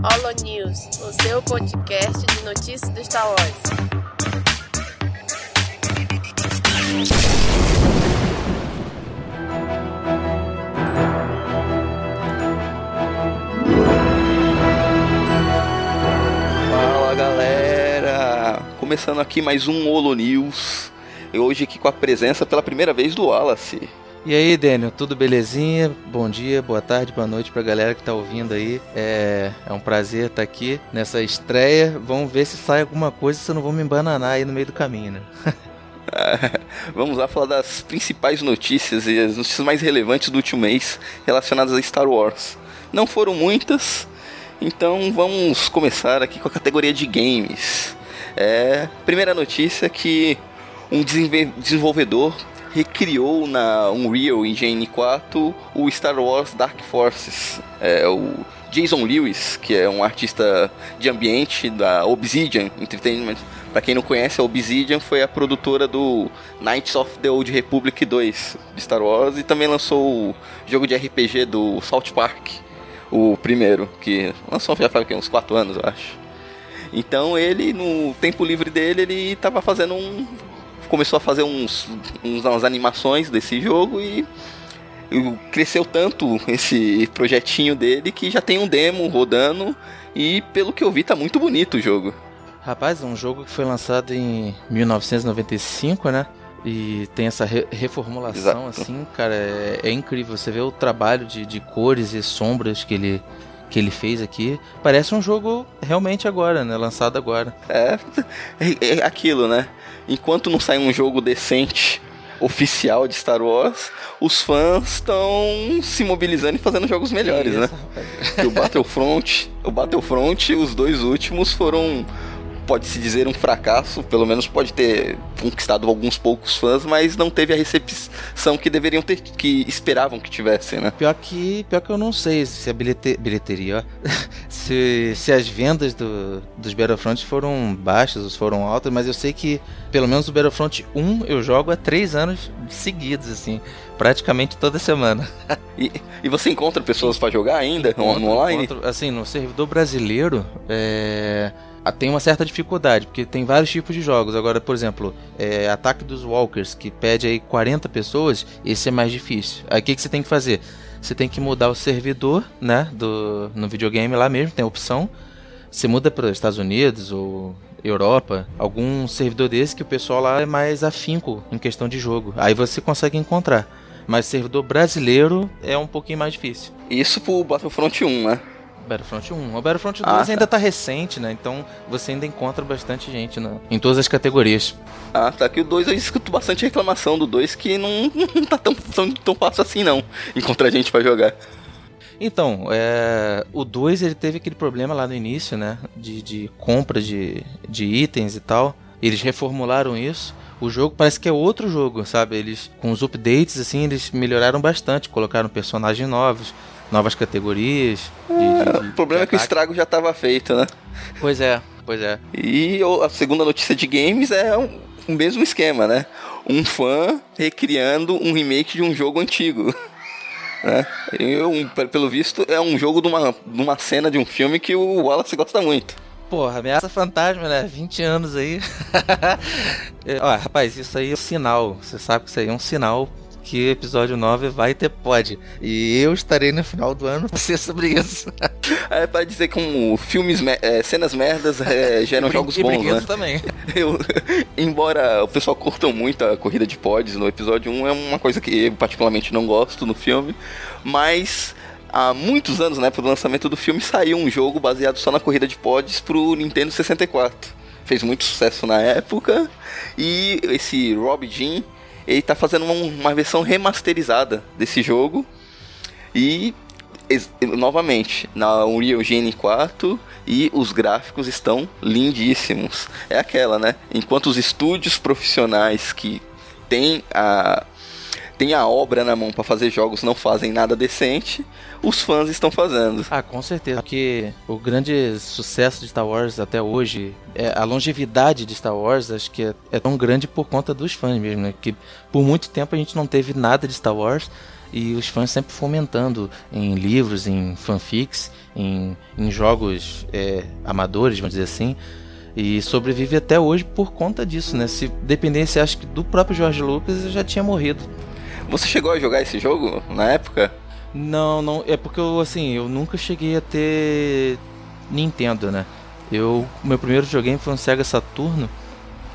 Holo News, o seu podcast de notícias do Star Wars. Fala galera! Começando aqui mais um Holo News. E hoje aqui com a presença pela primeira vez do Wallace. E aí, Daniel, tudo belezinha? Bom dia, boa tarde, boa noite pra galera que tá ouvindo aí. É, é um prazer estar aqui nessa estreia. Vamos ver se sai alguma coisa, se eu não vou me embananar aí no meio do caminho, né? Vamos lá falar das principais notícias e as notícias mais relevantes do último mês relacionadas a Star Wars. Não foram muitas, então vamos começar aqui com a categoria de games. É, primeira notícia é que um desenvolvedor recriou na Unreal Engine 4 o Star Wars Dark Forces. É, o Jason Lewis, que é um artista de ambiente da Obsidian Entertainment. Pra quem não conhece, a Obsidian foi a produtora do Knights of the Old Republic 2 de Star Wars e também lançou o jogo de RPG do South Park, o primeiro, que lançou já faz uns 4 anos, eu acho. Então ele, no tempo livre dele, ele tava fazendo um. Começou a fazer uns, uns umas animações desse jogo e, cresceu tanto esse projetinho dele que já tem um demo rodando e pelo que eu vi tá muito bonito o jogo. Rapaz, é um jogo que foi lançado em 1995, né? E tem essa re- reformulação, Exato. assim, cara, é, é incrível. Você vê o trabalho de, de cores e sombras que ele, que ele fez aqui. Parece um jogo realmente agora, né? Lançado agora. É, é, é aquilo, né? Enquanto não sai um jogo decente oficial de Star Wars, os fãs estão se mobilizando e fazendo jogos melhores, Isso, né? o Battlefront, o Battlefront, os dois últimos foram, pode-se dizer, um fracasso. Pelo menos pode ter conquistado alguns poucos fãs, mas não teve a recepção que deveriam ter, que esperavam que tivesse, né? Pior que, pior que eu não sei se a bilhete, bilheteria, ó, se, se as vendas do, dos Battlefront foram baixas ou foram altas, mas eu sei que pelo menos o Battlefront 1 eu jogo há três anos seguidos, assim, praticamente toda semana. E, e você encontra pessoas pra jogar ainda Encontro- online? encontro- assim, no servidor brasileiro, é, tem uma certa dificuldade, porque tem vários tipos de jogos. Agora, por exemplo, é, Ataque dos Walkers, que pede aí 40 pessoas, esse é mais difícil. Aí o que, que você tem que fazer? Você tem que mudar o servidor, né, do, no videogame lá mesmo, tem a opção. Você muda para os Estados Unidos ou Europa, algum servidor desse que o pessoal lá é mais afinco em questão de jogo. Aí você consegue encontrar. Mas servidor brasileiro é um pouquinho mais difícil. Isso pro Battlefront 1, né? Battlefront 1. O Battlefront 2 Ah, tá. ainda tá recente, né? Então você ainda encontra bastante gente na- em todas as categorias. Ah, tá. Que o 2 eu escuto bastante reclamação do 2 que não, não tá tão, tão, tão fácil assim não. Encontrar gente pra jogar. Então, é, o 2 ele teve aquele problema lá no início, né? De, de compra de, de itens e tal. Eles reformularam isso. O jogo parece que é outro jogo, sabe? Eles, com os updates, assim, eles melhoraram bastante. Colocaram personagens novos, novas categorias. de- de- de- O problema é que o estrago já tava feito, né? Pois é, pois é. E a segunda notícia de games é um- o mesmo esquema, né? Um fã recriando um remake de um jogo antigo. Né? E um- pe- pelo visto, é um jogo de uma, de uma cena de um filme que o Wallace gosta muito. Porra, ameaça fantasma, né? 20 anos aí. É, Ó, rapaz, isso aí é um sinal. Você sabe que isso aí é um sinal que episódio 9 vai ter pod. E eu estarei no final do ano pra ser sobre isso. É para dizer que um, filmes, me- é, cenas merdas é, geram jogos e bons, né? também. Eu, embora o pessoal curta muito a corrida de pods no episódio 1, é uma coisa que eu particularmente não gosto no filme, mas há muitos anos, né, pro lançamento do filme, saiu um jogo baseado só na corrida de pods pro Nintendo 64. Fez muito sucesso na época, e esse Rob Jean, ele tá fazendo uma, uma versão remasterizada desse jogo, e novamente, na Unreal Engine 4 e os gráficos estão lindíssimos. É aquela, né? Enquanto os estúdios profissionais que têm a têm a obra na mão para fazer jogos não fazem nada decente, os fãs estão fazendo. Ah, com certeza. Porque o grande sucesso de Star Wars até hoje, é a longevidade de Star Wars, acho que é, é tão grande por conta dos fãs mesmo, né? Que por muito tempo a gente não teve nada de Star Wars e os fãs sempre fomentando em livros, em fanfics, em, em jogos é, amadores, vamos dizer assim. E sobrevive até hoje por conta disso, né? Se dependesse, acho que do próprio George Lucas, já tinha morrido. Você chegou a jogar esse jogo na época? Não, não. É porque eu, assim, eu nunca cheguei a ter Nintendo, né? Eu, meu primeiro videogame foi um Sega Saturno.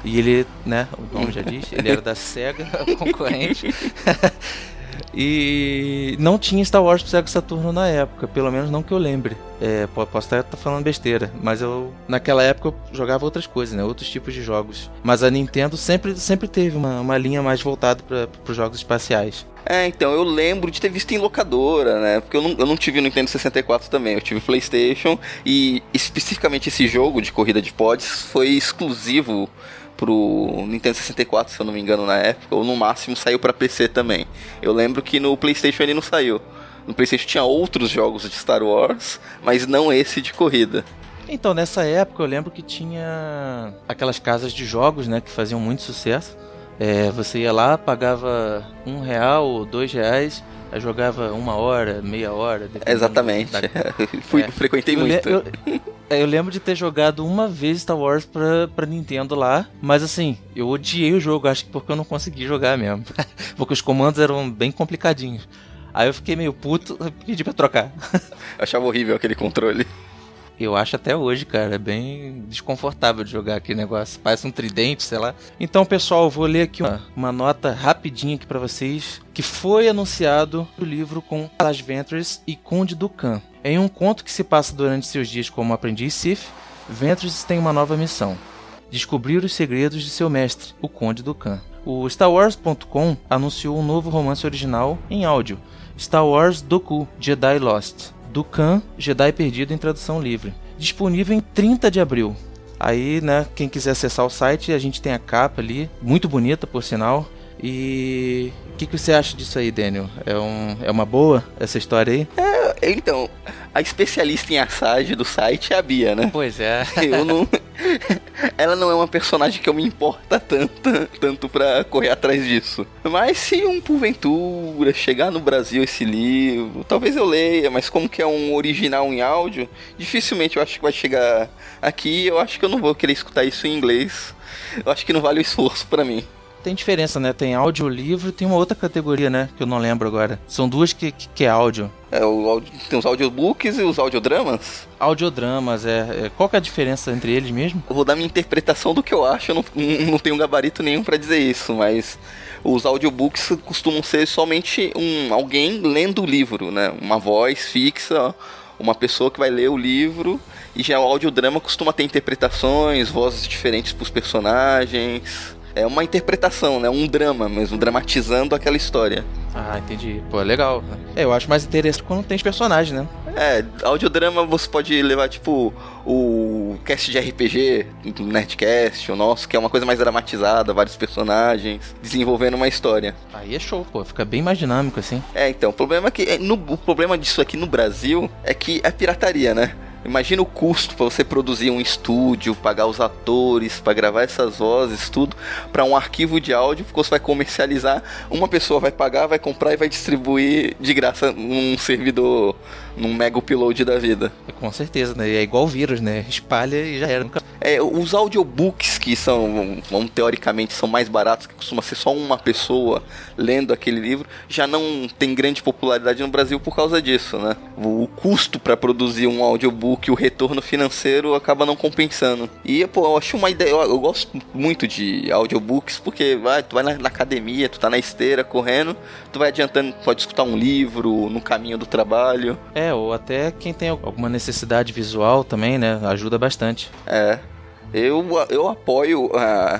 E ele, né, o nome já diz, ele era da Sega, concorrente. e não tinha Star Wars pro Sega Saturno na época, pelo menos não que eu lembre. É, posso estar tá falando besteira, mas eu naquela época eu jogava outras coisas, né, outros tipos de jogos. Mas a Nintendo sempre, sempre teve uma, uma linha mais voltada para os jogos espaciais. É, então, eu lembro de ter visto em locadora, né? Porque eu não, eu não tive Nintendo 64 também, eu tive PlayStation e especificamente esse jogo de corrida de pods foi exclusivo pro Nintendo 64, se eu não me engano, na época, ou no máximo saiu para PC também. Eu lembro que no PlayStation ele não saiu. No PlayStation tinha outros jogos de Star Wars, mas não esse de corrida. Então, nessa época eu lembro que tinha aquelas casas de jogos, né, que faziam muito sucesso. É, você ia lá, pagava um real ou dois reais, jogava uma hora, meia hora. Exatamente. Da... Fui, é. Frequentei eu muito. Le... Eu, é, eu, lembro de ter jogado uma vez Star Wars pra, pra Nintendo lá, mas assim, eu odiei o jogo, acho que porque eu não consegui jogar mesmo. porque os comandos eram bem complicadinhos. Aí eu fiquei meio puto e pedi pra trocar. Eu achava horrível aquele controle. Eu acho até hoje, cara, é bem desconfortável de jogar aquele negócio. Parece um tridente, sei lá. Então, pessoal, eu vou ler aqui uma, uma nota rapidinha aqui para vocês, que foi anunciado o livro com As Ventures e Conde Dukan. Em um conto que se passa durante seus dias como aprendiz Sith, Ventures tem uma nova missão: descobrir os segredos de seu mestre, o Conde Dukan. O StarWars.com anunciou um novo romance original em áudio, Star Wars Doku Jedi Lost do Khan Jedi Perdido em tradução livre. Disponível em 30 de abril. Aí, né, quem quiser acessar o site, a gente tem a capa ali, muito bonita por sinal. E o que, que, você acha disso aí, Daniel? É, um, é uma boa essa história aí? É, então, a especialista em assage do site é a Bia, né? Pois é. Eu não. Ela não é uma personagem que eu me importa tanto, tanto pra correr atrás disso. Mas se um porventura chegar no Brasil esse livro, talvez eu leia, mas como que é um original em áudio, dificilmente eu acho que vai chegar aqui. Eu acho que eu não vou querer escutar isso em inglês. Eu acho que não vale o esforço para mim tem diferença, né? Tem audiolivro e tem uma outra categoria, né? Que eu não lembro agora. São duas que, que, que é áudio. É, o, tem os audiobooks e os audiodramas? Audiodramas, é. é. Qual que é a diferença entre eles mesmo? Eu vou dar minha interpretação do que eu acho, eu não, não tenho gabarito nenhum para dizer isso, mas os audiobooks costumam ser somente um alguém lendo o livro, né? Uma voz fixa, uma pessoa que vai ler o livro. E já o audiodrama costuma ter interpretações, vozes diferentes para os personagens é uma interpretação, né? Um drama mesmo, dramatizando aquela história. Ah, entendi. Pô, é legal. É, eu acho mais interessante quando tem os personagens, né? É, audiodrama você pode levar, tipo, o cast de RPG, Nerdcast, o nosso, que é uma coisa mais dramatizada, vários personagens, desenvolvendo uma história. Aí é show, pô, fica bem mais dinâmico, assim. É, então, o problema é que, é, no, o problema disso aqui no Brasil é que é pirataria, né? Imagina o custo para você produzir um estúdio, pagar os atores, para gravar essas vozes, tudo, para um arquivo de áudio, porque você vai comercializar, uma pessoa vai pagar, vai comprar e vai distribuir de graça num servidor, num mega upload da vida. Com certeza, né? É igual vírus, né? Espalha e já era. É, os audiobooks que são, teoricamente, são mais baratos, que costuma ser só uma pessoa lendo aquele livro, já não tem grande popularidade no Brasil por causa disso, né? O custo para produzir um audiobook, o retorno financeiro acaba não compensando. E, pô, eu acho uma ideia, eu, eu gosto muito de audiobooks, porque vai, tu vai na, na, academia, tu tá na esteira correndo, tu vai adiantando, pode escutar um livro no caminho do trabalho. É, ou até quem tem alguma necessidade visual também, né? Ajuda bastante. É. Eu, eu apoio a,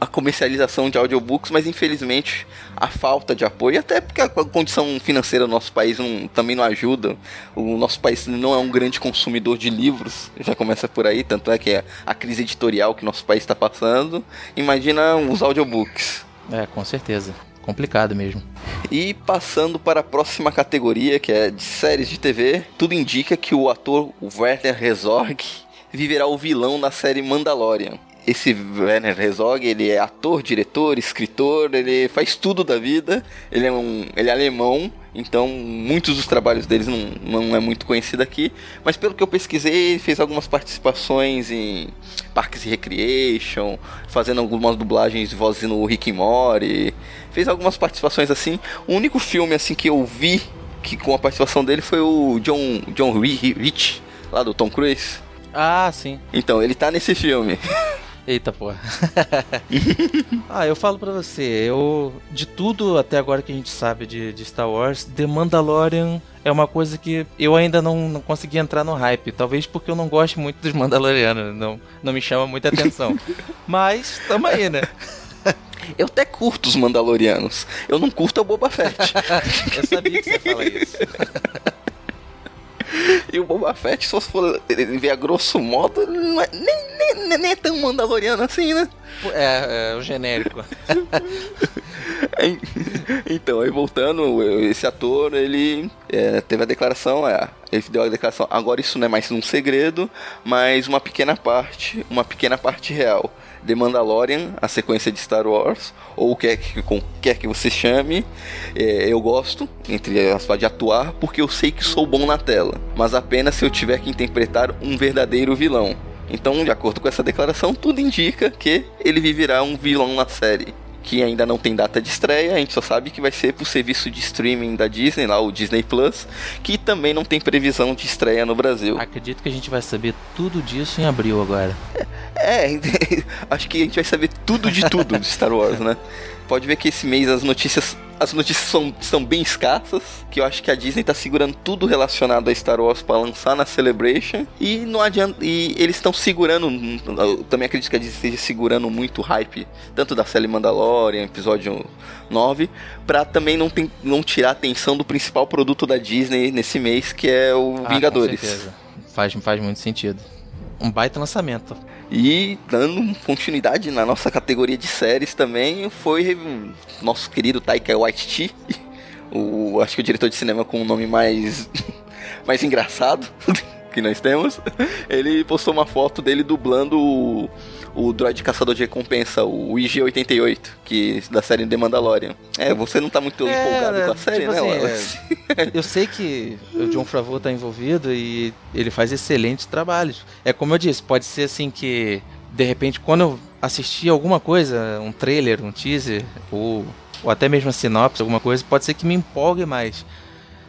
a comercialização de audiobooks, mas infelizmente a falta de apoio, até porque a condição financeira do nosso país não, também não ajuda. O nosso país não é um grande consumidor de livros, já começa por aí, tanto é que é a crise editorial que nosso país está passando. Imagina os audiobooks. É, com certeza. Complicado mesmo. E passando para a próxima categoria, que é de séries de TV, tudo indica que o ator Werner Herzog viverá o vilão na série Mandalorian. Esse Werner Herzog, ele é ator, diretor, escritor, ele faz tudo da vida. Ele é um, ele é alemão, Então, muitos dos trabalhos deles não, não é muito conhecido aqui. Mas pelo que eu pesquisei, ele fez algumas participações em Parks e Recreation, fazendo algumas dublagens de voz no Rick and Morty. Fez algumas participações assim. O único filme assim que eu vi que com a participação dele foi o John, John Rich, lá do Tom Cruise. Ah, sim. Então, ele tá nesse filme. Eita porra. ah, eu falo pra você, eu. De tudo até agora que a gente sabe de, de Star Wars, The Mandalorian é uma coisa que eu ainda não, não consegui entrar no hype. Talvez porque eu não gosto muito dos Mandalorianos, não, não me chama muita atenção. Mas, tamo aí, né? Eu até curto os Mandalorianos. Eu não curto o Boba Fett. eu sabia que você ia falar isso. E o Boba Fett, se você for ver a grosso modo, não é, nem, nem, nem é tão mandaloriano assim, né? É, é o genérico. então, aí voltando, esse ator, ele é, teve a declaração, é, ele deu a declaração, agora isso não é mais um segredo, mas uma pequena parte, uma pequena parte real. The Mandalorian, a sequência de Star Wars, ou o que que, com, quer que você chame, é, eu gosto, entre as de atuar, porque eu sei que sou bom na tela, mas apenas se eu tiver que interpretar um verdadeiro vilão. Então, de acordo com essa declaração, tudo indica que ele viverá um vilão na série que ainda não tem data de estreia, a gente só sabe que vai ser pro serviço de streaming da Disney, lá o Disney Plus, que também não tem previsão de estreia no Brasil. Acredito que a gente vai saber tudo disso em abril agora. É, é acho que a gente vai saber tudo de tudo de Star Wars, né? Pode ver que esse mês as notícias as notícias são, são bem escassas, que eu acho que a Disney tá segurando tudo relacionado a Star Wars para lançar na Celebration e não adianta e eles estão segurando, eu também acredito que a Disney esteja segurando muito o hype, tanto da série Mandalorian, episódio 9, para também não, tem, não tirar a atenção do principal produto da Disney nesse mês, que é o ah, Vingadores. Com certeza. Faz, faz muito sentido. Um baita lançamento. E dando continuidade na nossa categoria de séries também foi nosso querido Taika Waititi, o acho que o diretor de cinema com o nome mais mais engraçado que nós temos. Ele postou uma foto dele dublando o o droid caçador de recompensa, o IG-88, que da série The Mandalorian. É, você não tá muito é, empolgado com a série, tipo né, assim, é, Eu sei que o John Favreau tá envolvido e ele faz excelentes trabalhos. É como eu disse, pode ser assim que, de repente, quando eu assistir alguma coisa, um trailer, um teaser, ou, ou até mesmo a sinopse, alguma coisa, pode ser que me empolgue mais.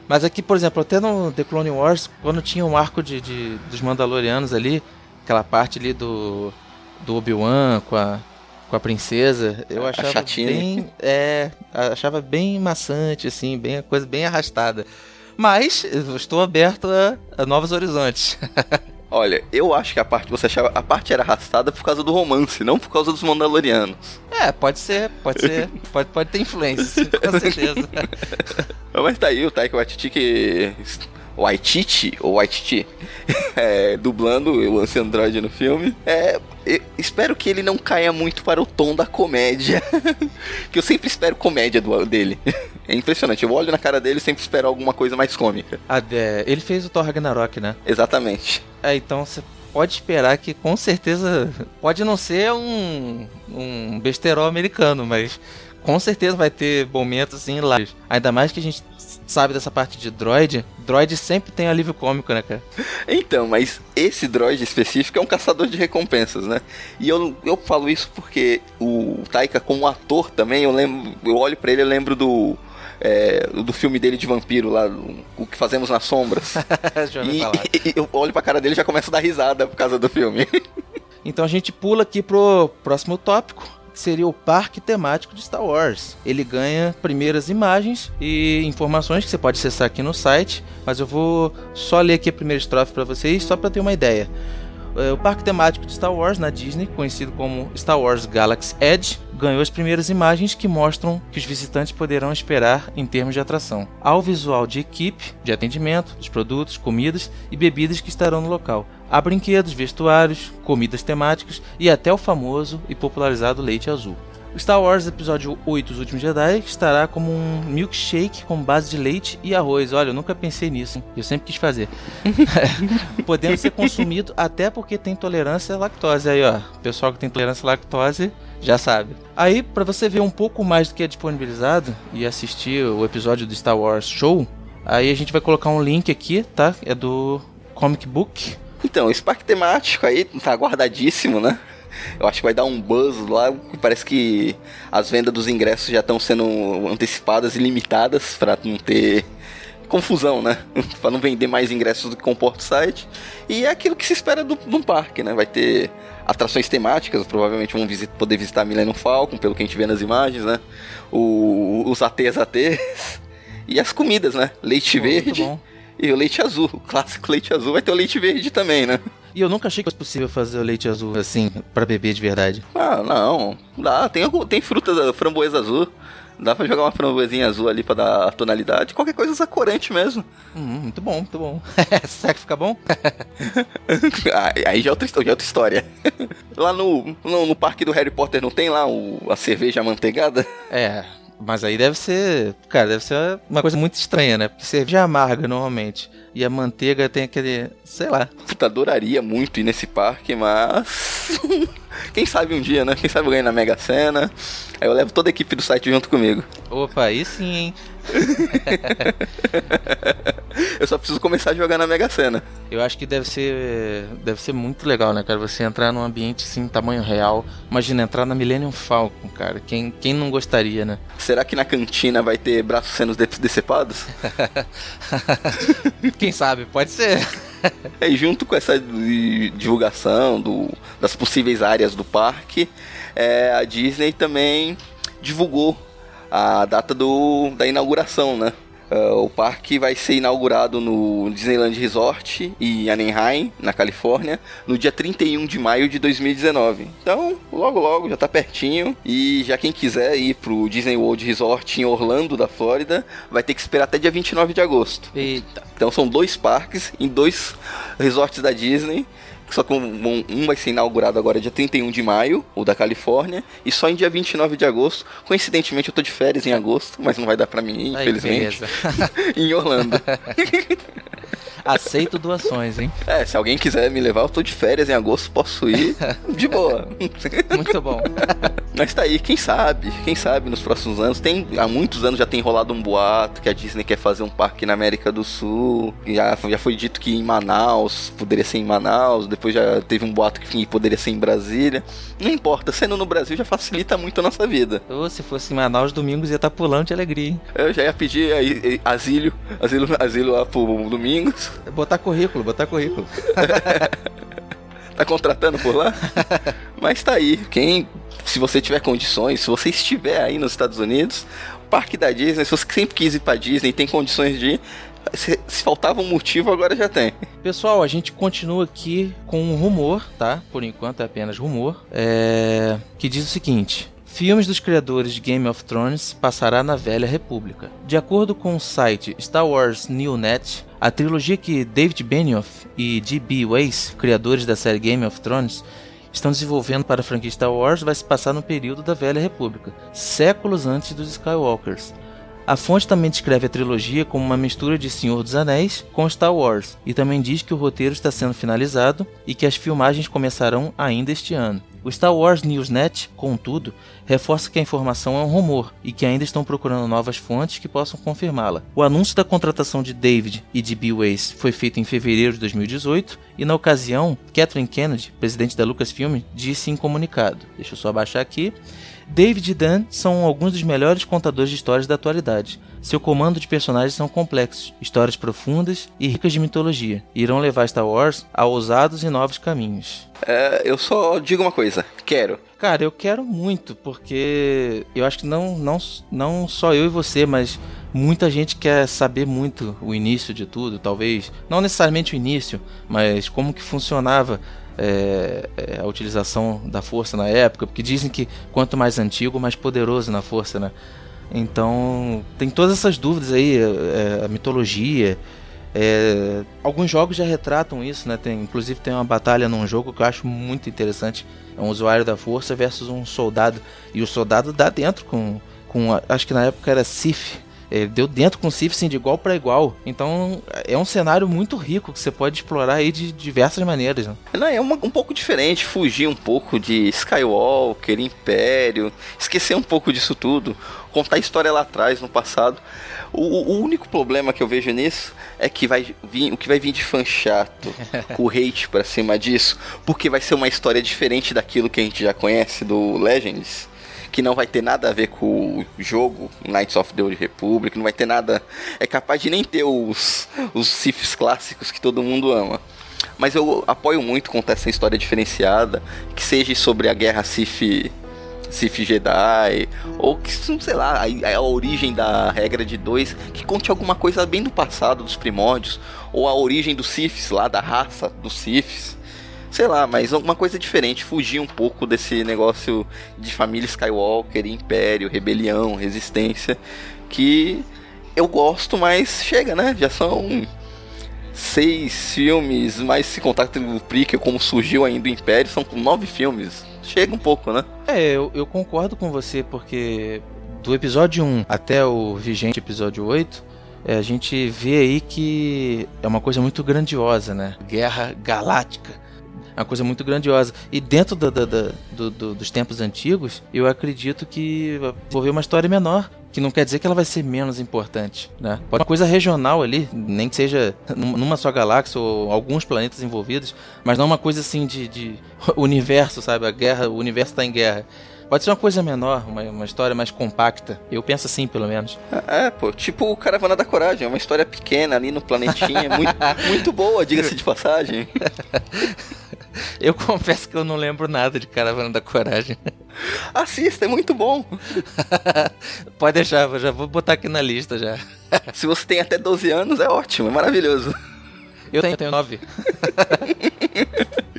Mas aqui, por exemplo, até no The Clone Wars, quando tinha um arco de, de dos Mandalorianos ali, aquela parte ali do do Obi-Wan com a, com a princesa, eu achava bem, é, achava bem maçante assim, bem coisa bem arrastada. Mas eu estou aberto a, a novos horizontes. Olha, eu acho que a parte você achava a parte era arrastada por causa do romance, não por causa dos Mandalorianos. É, pode ser, pode ser, pode, pode ter influência, com certeza. Mas tá aí o Taika Waititi que Waititi, ou Waititi, é, dublando o Lance Android no filme. É, espero que ele não caia muito para o tom da comédia. que eu sempre espero comédia do, dele. É impressionante. Eu olho na cara dele e sempre espero alguma coisa mais cômica. Ah, é, ele fez o Thor Ragnarok, né? Exatamente. É, então você pode esperar que com certeza. Pode não ser um, um besterol americano, mas com certeza vai ter momentos assim lá. Ainda mais que a gente sabe dessa parte de droid, droid sempre tem alívio cômico, né, cara? Então, mas esse droid específico é um caçador de recompensas, né? E eu, eu falo isso porque o Taika, como ator também, eu lembro, eu olho para ele e lembro do é, do filme dele de vampiro lá, o que fazemos nas sombras. e, e, eu olho pra cara dele e já começo a dar risada por causa do filme. então a gente pula aqui pro próximo tópico, seria o parque temático de Star Wars. Ele ganha primeiras imagens e informações que você pode acessar aqui no site, mas eu vou só ler aqui a primeira estrofe para vocês, só para ter uma ideia. É, o parque temático de Star Wars na Disney, conhecido como Star Wars Galaxy Edge, ganhou as primeiras imagens que mostram que os visitantes poderão esperar em termos de atração. Ao visual de equipe, de atendimento, dos produtos, comidas e bebidas que estarão no local. Há brinquedos, vestuários, comidas temáticas e até o famoso e popularizado leite azul. Star Wars Episódio 8, Os Últimos Jedi, estará como um milkshake com base de leite e arroz. Olha, eu nunca pensei nisso, hein? eu sempre quis fazer. Podendo ser consumido até porque tem tolerância à lactose. Aí, ó, pessoal que tem tolerância à lactose já sabe. Aí, para você ver um pouco mais do que é disponibilizado e assistir o episódio do Star Wars Show, aí a gente vai colocar um link aqui, tá? É do Comic Book. Então, esse parque temático aí tá guardadíssimo, né? Eu acho que vai dar um buzz lá. Parece que as vendas dos ingressos já estão sendo antecipadas e limitadas para não ter confusão, né? para não vender mais ingressos do que comporta o site. E é aquilo que se espera de um parque, né? Vai ter atrações temáticas, provavelmente vão visit poder visitar Millennium Falcon, pelo que a gente vê nas imagens, né? O, os ATs ATs. E as comidas, né? Leite verde e o leite azul. O clássico leite azul vai ter o leite verde também, né? E eu nunca achei que fosse possível fazer o leite azul assim, para beber de verdade. Ah, não. Dá, tem, tem fruta, framboesa azul. Dá pra jogar uma framboesinha azul ali pra dar tonalidade. Qualquer coisa usa corante mesmo. Hum, muito bom, muito bom. Será que fica bom? aí já é, outra, já é outra história. lá no, no, no, parque do Harry Potter não tem lá o, a cerveja manteigada? É, mas aí deve ser. Cara, deve ser uma coisa muito estranha, né? Porque cerveja amarga normalmente. E a manteiga tem aquele. sei lá. Puta, adoraria muito ir nesse parque, mas. Quem sabe um dia, né? Quem sabe eu ganho na Mega Sena. Aí eu levo toda a equipe do site junto comigo. Opa, aí sim, hein? eu só preciso começar a jogar na Mega Sena. Eu acho que deve ser deve ser muito legal, né, cara? Você entrar num ambiente assim, tamanho real. Imagina entrar na Millennium Falcon, cara. Quem, quem não gostaria, né? Será que na cantina vai ter braços sendo decepados? quem sabe? Pode ser. É, junto com essa divulgação do, das possíveis áreas do parque, é, a Disney também divulgou a data do, da inauguração, né? Uh, o parque vai ser inaugurado no Disneyland Resort em Anaheim, na Califórnia, no dia 31 de maio de 2019. Então, logo logo, já tá pertinho. E já quem quiser ir pro Disney World Resort em Orlando, da Flórida, vai ter que esperar até dia 29 de agosto. Eita. Então são dois parques em dois resorts da Disney só que um, um, vai ser inaugurado agora dia 31 de maio, o da Califórnia, e só em dia 29 de agosto. Coincidentemente eu tô de férias em agosto, mas não vai dar pra mim, infelizmente. em Orlando. Aceito doações, hein? É, se alguém quiser me levar, eu tô de férias em agosto, posso ir de boa. Muito bom. Mas tá aí, quem sabe? Quem sabe nos próximos anos? Tem, há muitos anos já tem rolado um boato que a Disney quer fazer um parque na América do Sul. Já, já foi dito que em Manaus, poderia ser em Manaus, depois já teve um boato que poderia ser em Brasília. Não importa, sendo no Brasil já facilita muito a nossa vida. Ou se fosse em Manaus, domingos ia estar tá pulando de alegria, hein? Eu já ia pedir aí, asilo, asilo, asilo lá pro Domingos. Botar currículo, botar currículo. tá contratando por lá? Mas tá aí. Quem, se você tiver condições, se você estiver aí nos Estados Unidos, parque da Disney, se você sempre quis ir pra Disney tem condições de ir, se, se, faltava um motivo, agora já tem. Pessoal, a gente continua aqui com um rumor, tá? Por enquanto é apenas rumor. É... Que diz o seguinte: Filmes dos criadores de Game of Thrones passará na Velha República. De acordo com o site Star Wars Net, a trilogia que David Benioff e D.B. Weiss, criadores da série Game of Thrones, estão desenvolvendo para a franquia Star Wars vai se passar no período da Velha República, séculos antes dos Skywalkers. A fonte também descreve a trilogia como uma mistura de Senhor dos Anéis com Star Wars e também diz que o roteiro está sendo finalizado e que as filmagens começarão ainda este ano. O Star Wars Newsnet, contudo, reforça que a informação é um rumor e que ainda estão procurando novas fontes que possam confirmá-la. O anúncio da contratação de David e de Bill Weiss foi feito em fevereiro de 2018 e, na ocasião, Kathleen Kennedy, presidente da Lucasfilm, disse em comunicado: Deixa eu só abaixar aqui. David e Dan são alguns dos melhores contadores de histórias da atualidade. Seu comando de personagens são complexos, histórias profundas e ricas de mitologia, e irão levar Star Wars a ousados e novos caminhos. É, eu só digo uma coisa, quero. Cara, eu quero muito, porque eu acho que não, não, não só eu e você, mas muita gente quer saber muito o início de tudo, talvez, não necessariamente o início, mas como que funcionava é, é, a utilização da força na época, porque dizem que quanto mais antigo, mais poderoso na força, né? Então, tem todas essas dúvidas aí, é, a mitologia, É, alguns jogos já retratam isso, né? Tem, inclusive tem uma batalha num jogo que eu acho muito interessante. É um usuário da força versus um soldado. E o soldado dá dentro com. com acho que na época era Sif. Ele deu dentro com o Sif assim, de igual para igual. Então é um cenário muito rico que você pode explorar aí de diversas maneiras. Né? Não, é uma, um pouco diferente, fugir um pouco de Skywalker, Império, esquecer um pouco disso tudo, contar a história lá atrás, no passado. O, o, único problema que eu vejo nisso é que vai vir, o que vai vir de fã chato, com o hate pra cima disso, porque vai ser uma história diferente daquilo que a gente já conhece do Legends, que não vai ter nada a ver com o jogo Knights of the Old Republic, não vai ter nada. É capaz de nem ter os, os Siths clássicos que todo mundo ama. Mas eu apoio muito contar essa história diferenciada, que seja sobre a guerra Sith Sith Jedi, ou que, sei lá, a, a, origem da regra de dois, que conte alguma coisa bem do passado, dos primórdios, ou a origem dos Siths lá, da raça dos Siths. Sei lá, mas alguma coisa diferente, fugir um pouco desse negócio de família Skywalker, Império, Rebelião, Resistência, que eu gosto, mas chega, né? Já são seis filmes, mais se contar o prequel, como surgiu ainda o Império, são nove filmes chega um pouco, né? É, eu, eu concordo com você, porque do episódio 1 até o vigente episódio 8, é, a gente vê aí que é uma coisa muito grandiosa, né? Guerra galáctica. Uma coisa muito grandiosa. E dentro da, da, da, do, do, dos tempos antigos, eu acredito que vou ver uma história menor que não quer dizer que ela vai ser menos importante, né? Pode ser uma coisa regional ali, nem que seja numa só galáxia ou alguns planetas envolvidos, mas não uma coisa assim de, de universo, sabe? A guerra, o universo está em guerra. Pode ser uma coisa menor, uma, uma história mais compacta. Eu penso assim, pelo menos. É, é pô, tipo o Caravana da Coragem, é uma história pequena ali no planetinha, muito, muito boa, diga-se de passagem. Eu confesso que eu não lembro nada de Caravana da Coragem. Assista, é muito bom. Pode deixar, já vou botar aqui na lista já. Se você tem até 12 anos, é ótimo, é maravilhoso. Eu tenho, eu tenho 9.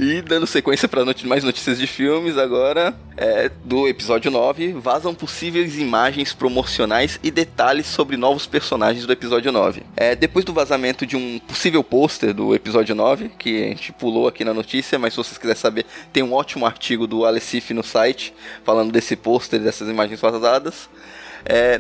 E dando sequência para mais notícias de filmes, agora é, do episódio 9, vazam possíveis imagens promocionais e detalhes sobre novos personagens do episódio 9. É, depois do vazamento de um possível pôster do episódio 9, que a gente pulou aqui na notícia, mas se vocês quiserem saber, tem um ótimo artigo do Alecif no site falando desse pôster e dessas imagens vazadas. É,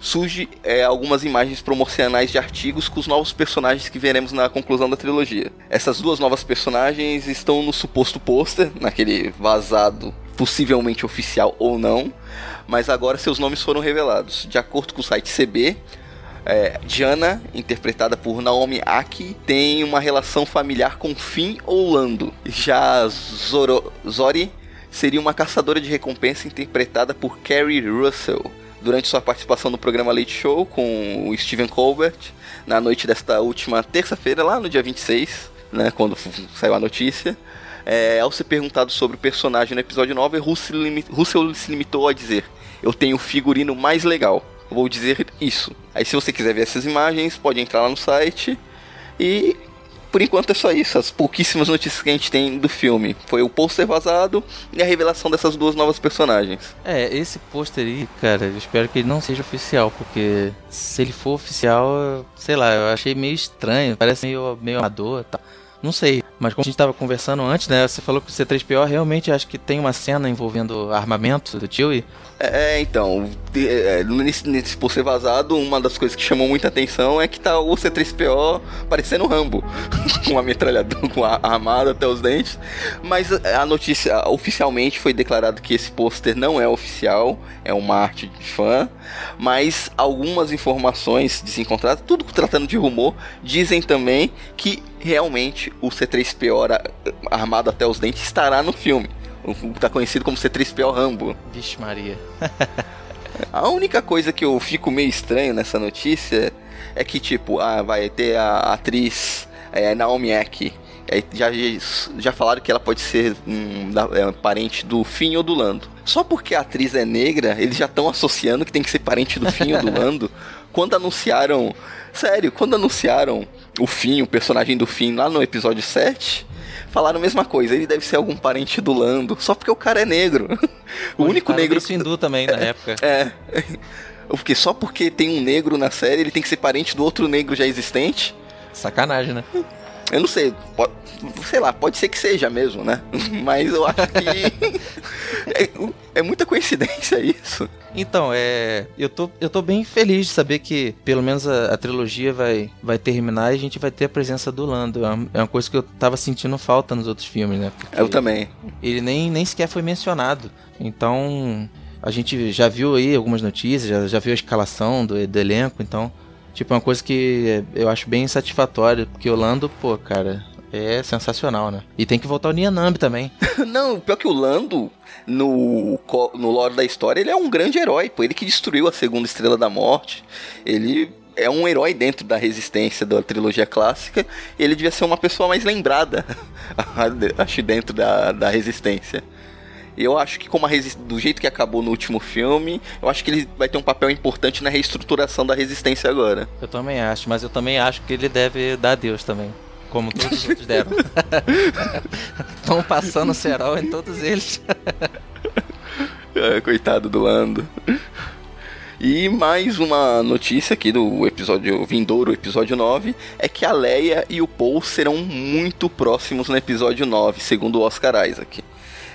surge é, algumas imagens promocionais de artigos com os novos personagens que veremos na conclusão da trilogia. Essas duas novas personagens estão no suposto pôster, naquele vazado possivelmente oficial ou não, mas agora seus nomes foram revelados. De acordo com o site CB, é, Diana, interpretada por Naomi Aki, tem uma relação familiar com Finn ou Lando. Já Zoro, Zori seria uma caçadora de recompensa interpretada por Carrie Russell durante sua participação no programa Late Show com o Steven Colbert, na noite desta última terça-feira, lá no dia 26, né, quando saiu a notícia. É, ao ser perguntado sobre o personagem no episódio 9, Russell, Russell se limitou a dizer: Eu tenho o figurino mais legal. Vou dizer isso. Aí, se você quiser ver essas imagens, pode entrar lá no site e por enquanto é só isso, as pouquíssimas notícias que a gente tem do filme. Foi o pôster vazado e a revelação dessas duas novas personagens. É, esse pôster aí, cara, eu espero que ele não seja oficial, porque se ele for oficial, sei lá, eu achei meio estranho, parece meio, meio amador tá. Não sei, mas como a gente estava conversando antes, né? Você falou que o C3PO realmente acho que tem uma cena envolvendo armamento do Chewie. É, é, então, é, nesse, nesse por ser vazado, uma das coisas que chamou muita atenção é que tá o C3PO parecendo Rambo, com a metralhadora, com a armada até os dentes. Mas a notícia oficialmente foi declarado que esse pôster não é oficial, é uma arte de fã. Mas algumas informações desencontradas, tudo tratando de rumor, dizem também que realmente o C3PO armado até os dentes estará no filme tá conhecido como C3PO Rambo. Vixe Maria. a única coisa que eu fico meio estranho nessa notícia é que, tipo, ah, vai ter a atriz é, Naomi Eck. Já, já falaram que ela pode ser um, é, parente do Finn ou do Lando. Só porque a atriz é negra, eles já estão associando que tem que ser parente do Finn ou do Lando. Quando anunciaram. Sério, quando anunciaram o Finn, o personagem do Finn lá no episódio 7, falaram a mesma coisa. Ele deve ser algum parente do Lando, só porque o cara é negro. o único negro. Isso hindu também na época. É. Porque só porque tem um negro na série, ele tem que ser parente do outro negro já existente. Sacanagem, né? Eu não sei, pode, sei lá, pode ser que seja mesmo, né? Mas eu acho que é, é, muita coincidência isso. Então, é. Eu tô, eu tô bem feliz de saber que pelo menos a, a trilogia vai, vai terminar e a gente vai ter a presença do Lando. É uma, é uma coisa que eu tava sentindo falta nos outros filmes, né? Porque eu também. Ele nem, nem sequer foi mencionado. Então, a gente já viu aí algumas notícias, já, já viu a escalação do, do elenco, então Tipo, é uma coisa que eu acho bem satisfatória, porque o Lando, pô, cara, é sensacional, né? E tem que voltar o Nianambi também. Não, pior que o Lando, no, no lore da história, ele é um grande herói, pô. Ele que destruiu a segunda estrela da morte. Ele é um herói dentro da resistência da trilogia clássica. Ele devia ser uma pessoa mais lembrada, acho, dentro da, da resistência. Eu acho que como do jeito que acabou no último filme, eu acho que ele vai ter um papel importante na reestruturação da resistência agora. Eu também acho, mas eu também acho que ele deve dar adeus também. Como todos os outros deram. Estão passando cerol em todos eles. é, coitado do Lando. E mais uma notícia aqui do episódio vindouro, episódio 9, é que a Leia e o Paul serão muito próximos no episódio 9, segundo o Oscar Isaac.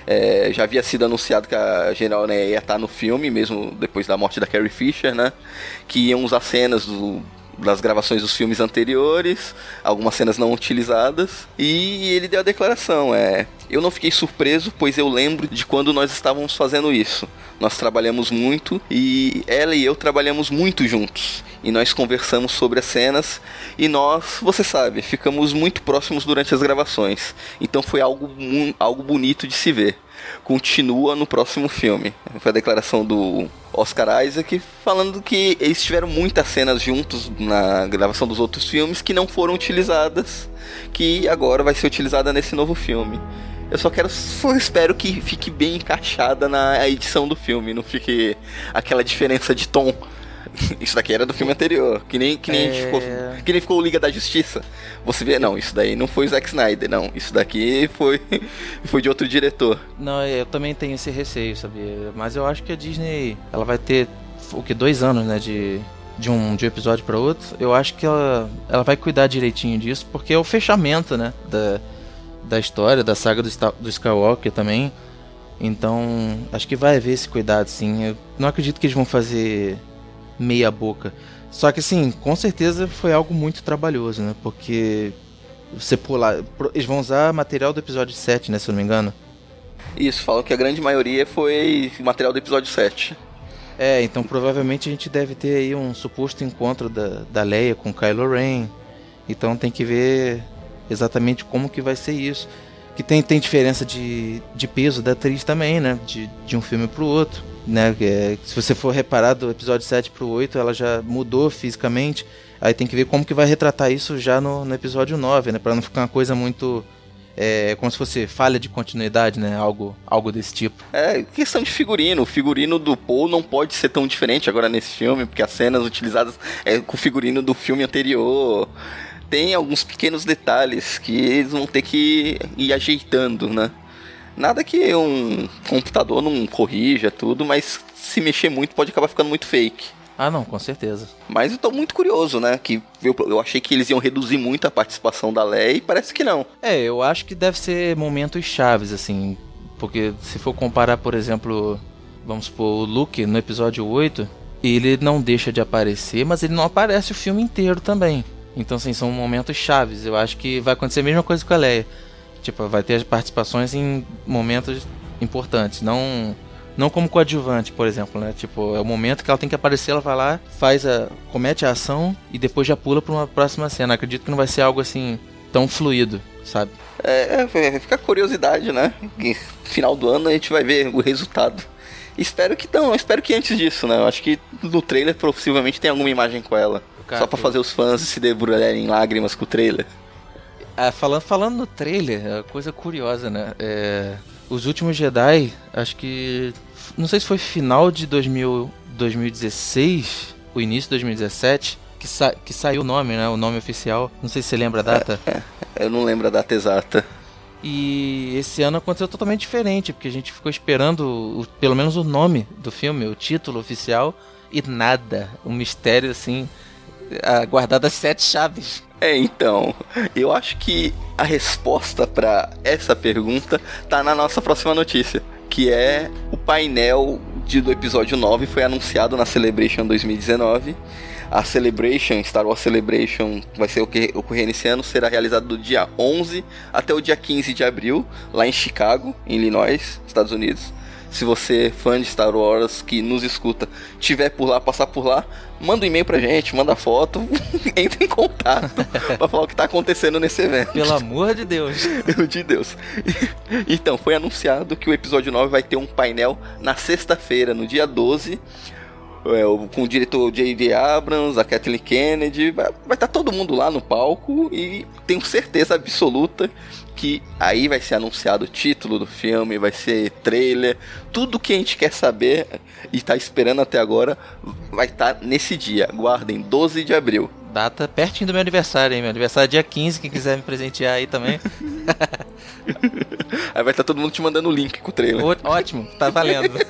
É, já havia sido anunciado que a General Leia ia estar no filme, mesmo depois da morte da Carrie Fisher, né? Que iam usar cenas do, das gravações dos filmes anteriores, algumas cenas não utilizadas, e ele deu a declaração, é, eu não fiquei surpreso, pois eu lembro de quando nós estávamos fazendo isso. Nós trabalhamos muito e ela e eu trabalhamos muito juntos. E nós conversamos sobre as cenas e nós, você sabe, ficamos muito próximos durante as gravações. Então foi algo, algo bonito de se ver. Continua no próximo filme. Foi a declaração do Oscar Isaac falando que eles tiveram muitas cenas juntos na gravação dos outros filmes que não foram utilizadas, que agora vai ser utilizada nesse novo filme. Eu só quero, só espero que fique bem encaixada na edição do filme, não fique aquela diferença de tom. Isso daqui era do filme anterior, que nem que nem, é... ficou, que nem ficou o Liga da Justiça. Você vê, não, isso daí não foi o Zack Snyder, não, isso daqui foi foi de outro diretor. Não, eu também tenho esse receio, sabia? Mas eu acho que a Disney, ela vai ter o que dois anos, né, de de um, de um episódio para outro, eu acho que ela, ela vai cuidar direitinho disso, porque é o fechamento, né, da, da história, da saga do, do Skywalker também. Então, acho que vai haver esse cuidado, sim. Eu não acredito que eles vão fazer meia boca. Só que, assim, com certeza foi algo muito trabalhoso, né? Porque você pular. Eles vão usar material do episódio 7, né? Se eu não me engano. Isso, falam que a grande maioria foi material do episódio 7. É, então provavelmente a gente deve ter aí um suposto encontro da, da Leia com Kylo Ren. Então tem que ver exatamente como que vai ser isso. Que tem, tem diferença de, de peso da atriz também, né? De, de um filme pro outro. Né? É, se você for reparar do episódio 7 pro 8, ela já mudou fisicamente. Aí tem que ver como que vai retratar isso já no, no episódio 9, né? Pra não ficar uma coisa muito. É, como se fosse falha de continuidade, né? Algo, algo desse tipo. É, questão de figurino. O figurino do Paul não pode ser tão diferente agora nesse filme, porque as cenas utilizadas é com o figurino do filme anterior tem alguns pequenos detalhes que eles vão ter que ir ajeitando, né? Nada que um computador não corrija tudo, mas se mexer muito pode acabar ficando muito fake. Ah, não, com certeza. Mas eu tô muito curioso, né? Que eu, eu achei que eles iam reduzir muito a participação da Leia e parece que não. É, eu acho que deve ser momentos chaves, assim. Porque se for comparar, por exemplo, vamos supor, o Luke no episódio 8, ele não deixa de aparecer, mas ele não aparece o filme inteiro também. Então, assim, são momentos chaves. Eu acho que vai acontecer a mesma coisa com a Leia. Tipo, vai ter participações em momentos importantes, não não como coadjuvante, por exemplo, né? Tipo, é o momento que ela tem que aparecer, ela vai lá, faz a comete a ação e depois já pula para uma próxima cena. Acredito que não vai ser algo assim tão fluido, sabe? É, é fica curiosidade, né? E final do ano a gente vai ver o resultado. Espero que não, espero que antes disso, né? Eu acho que no trailer possivelmente tem alguma imagem com ela. Cara, Só pra fazer os fãs se debulharem em lágrimas com o trailer. Ah, falando, falando no trailer, é coisa curiosa, né? É, os últimos Jedi, acho que. Não sei se foi final de 2000, 2016, o início de 2017, que, sa que saiu o nome, né? O nome oficial. Não sei se você lembra a data. É, é, eu não lembro a data exata. E esse ano aconteceu totalmente diferente, porque a gente ficou esperando o, pelo menos o nome do filme, o título oficial, e nada. Um mistério assim guardadas sete chaves. É, então, eu acho que a resposta para essa pergunta tá na nossa próxima notícia, que é o painel de, do episódio 9 foi anunciado na Celebration 2019. A Celebration, Star Wars Celebration, vai ser ocorrer nesse ano, será realizado do dia 11 até o dia 15 de abril, lá em Chicago, em Illinois, Estados Unidos. Se você, fã de Star Wars, que nos escuta, tiver por lá, passar por lá, manda um e-mail pra gente, manda foto, entra em contato pra falar o que tá acontecendo nesse evento. Pelo amor de Deus. Pelo de Deus. Então, foi anunciado que o episódio 9 vai ter um painel na sexta-feira, no dia 12, é, com o diretor J.D. Abrams, a Kathleen Kennedy, vai estar tá todo mundo lá no palco e tenho certeza absoluta que aí vai ser anunciado o título do filme, vai ser trailer, tudo que a gente quer saber e está esperando até agora vai estar tá nesse dia. Guardem, 12 de abril. Data pertinho do meu aniversário, hein? Meu aniversário é dia 15, quem quiser me presentear aí também. aí vai estar tá todo mundo te mandando o link com o trailer. Ó, ótimo, tá valendo.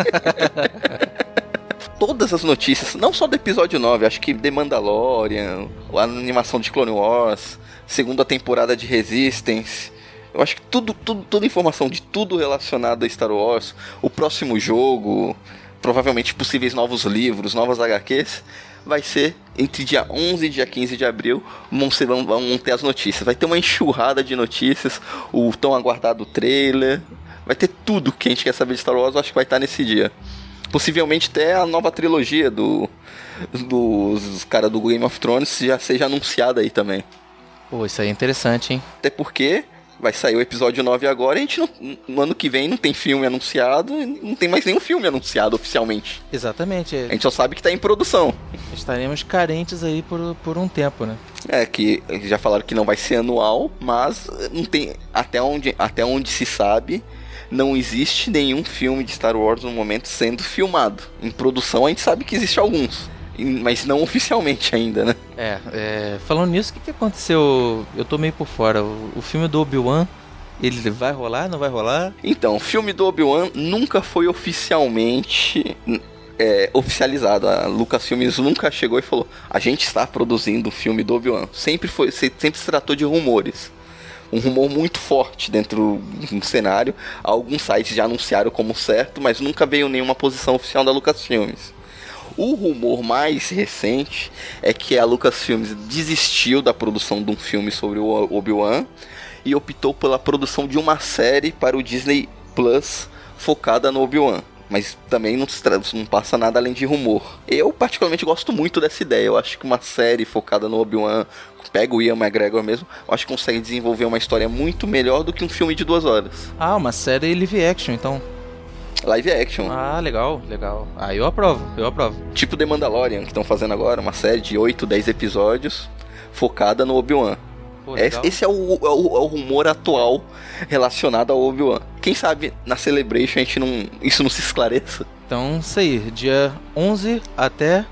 todas as notícias, não só do episódio 9, acho que The Mandalorian, a animação de Clone Wars, segunda temporada de Resistance. Eu acho que tudo, tudo, toda informação de tudo relacionado a Star Wars, o próximo jogo, provavelmente possíveis novos livros, novas HQs, vai ser entre dia 11 e dia 15 de abril. Vão, ser, vão, vão ter as notícias. Vai ter uma enxurrada de notícias, o tão aguardado trailer. Vai ter tudo que a gente quer saber de Star Wars, eu acho que vai estar nesse dia. Possivelmente até a nova trilogia do dos caras do Game of Thrones já seja anunciada aí também. Pô, isso aí é interessante, hein? Até porque vai sair o episódio 9 agora e a gente não, no ano que vem não tem filme anunciado, não tem mais nenhum filme anunciado oficialmente. Exatamente. A gente só sabe que tá em produção. Estaremos carentes aí por, por um tempo, né? É, que já falaram que não vai ser anual, mas não tem até onde, até onde se sabe, não existe nenhum filme de Star Wars no momento sendo filmado. Em produção a gente sabe que existe alguns. Mas não oficialmente ainda, né? É, é falando nisso, o que, que aconteceu? Eu tô meio por fora. O, o filme do Obi-Wan ele vai rolar, não vai rolar? Então, o filme do Obi-Wan nunca foi oficialmente é, oficializado. A Lucasfilmes nunca chegou e falou: a gente está produzindo o filme do Obi-Wan. Sempre foi, sempre se tratou de rumores um rumor muito forte dentro do cenário. Alguns sites já anunciaram como certo, mas nunca veio nenhuma posição oficial da Lucasfilmes. O rumor mais recente é que a Lucasfilmes desistiu da produção de um filme sobre o Obi-Wan e optou pela produção de uma série para o Disney Plus focada no Obi-Wan mas também não, não, passa nada além de rumor. Eu particularmente gosto muito dessa ideia. Eu acho que uma série focada no Obi-Wan pega o Ian McGregor mesmo, eu acho que consegue desenvolver uma história muito melhor do que um filme de duas horas. Ah, uma série live action, então. Live action. Ah, legal, legal. Ah, eu aprovo, eu aprovo. Tipo The Mandalorian, que estão fazendo agora, uma série de 8, 10 episódios focada no Obi-Wan. Esse é o, é, o, é o, rumor atual relacionado ao Obi-Wan. Quem sabe na Celebration a gente não, isso não se esclareça. Então, isso aí, dia 11 até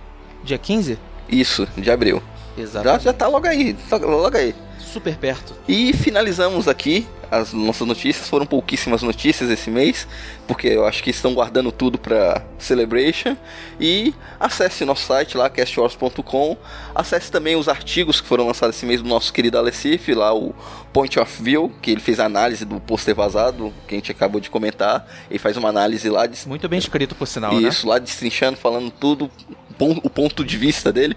dia 15? Isso, de abril. Exatamente. Já, já tá logo aí, tá logo aí. Super perto. E finalizamos aqui as nossas notícias. Foram pouquíssimas notícias esse mês, porque eu acho que estão guardando tudo para Celebration. E acesse nosso site lá, castwars.com. Acesse também os artigos que foram lançados esse mês do nosso querido Alecif, lá o Point of View, que ele fez a análise do pôster vazado, que a gente acabou de comentar. Ele faz uma análise lá de... Muito bem escrito, por sinal, né? Isso, né? lá destrinchando, falando tudo o ponto de vista dele,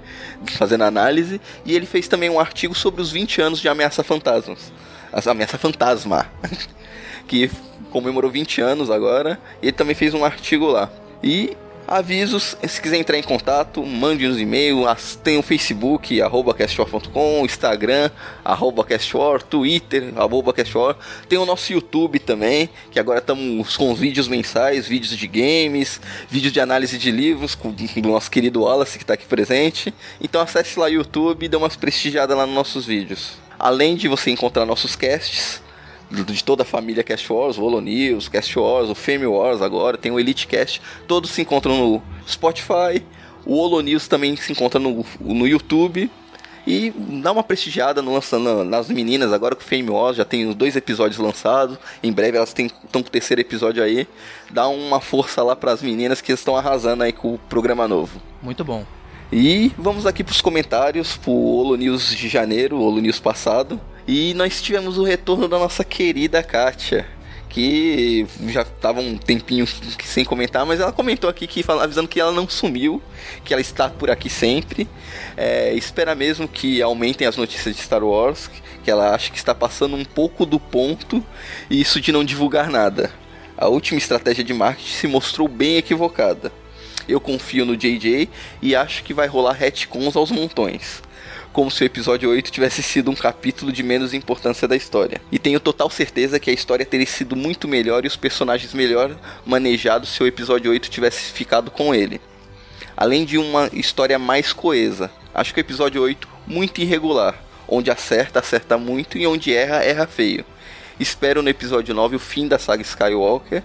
fazendo análise, e ele fez também um artigo sobre os 20 anos de Ameaça Fantasmas. A Ameaça Fantasma, que comemorou 20 anos agora, e ele também fez um artigo lá. E Avisos, se quiser entrar em contato, mande uns e-mails, tem o Facebook, arroba castwar.com, Instagram, arroba castwar, Twitter, arroba castwar, tem o nosso YouTube também, que agora estamos com vídeos mensais, vídeos de games, vídeos de análise de livros, com o nosso querido Wallace que está aqui presente, então acesse lá o YouTube e dê umas prestigiadas lá nos nossos vídeos. Além de você encontrar nossos casts, de toda a família Cast Wars, o Holo News, Cast Wars, o Fame Wars agora, tem o Elite Cast, todos se encontram no Spotify, o Holo News também se encontra no, no YouTube. E dá uma prestigiada no lançando nas meninas agora com o Fame Wars, já tem os dois episódios lançados. Em breve elas estão com o terceiro episódio aí. Dá uma força lá para as meninas que estão arrasando aí com o programa novo. Muito bom. E vamos aqui para os comentários pro Holo News de janeiro, Holo News passado. E nós tivemos o retorno da nossa querida Kátia que já estava um tempinho sem comentar, mas ela comentou aqui que avisando que ela não sumiu, que ela está por aqui sempre. É, espera mesmo que aumentem as notícias de Star Wars, que ela acha que está passando um pouco do ponto, e isso de não divulgar nada. A última estratégia de marketing se mostrou bem equivocada. Eu confio no JJ e acho que vai rolar retcons aos montões como se o episódio 8 tivesse sido um capítulo de menos importância da história. E tenho total certeza que a história teria sido muito melhor e os personagens melhor manejados se o episódio 8 tivesse ficado com ele. Além de uma história mais coesa. Acho que o episódio 8 muito irregular, onde acerta, acerta muito e onde erra, erra feio. Espero no episódio 9 o fim da saga Skywalker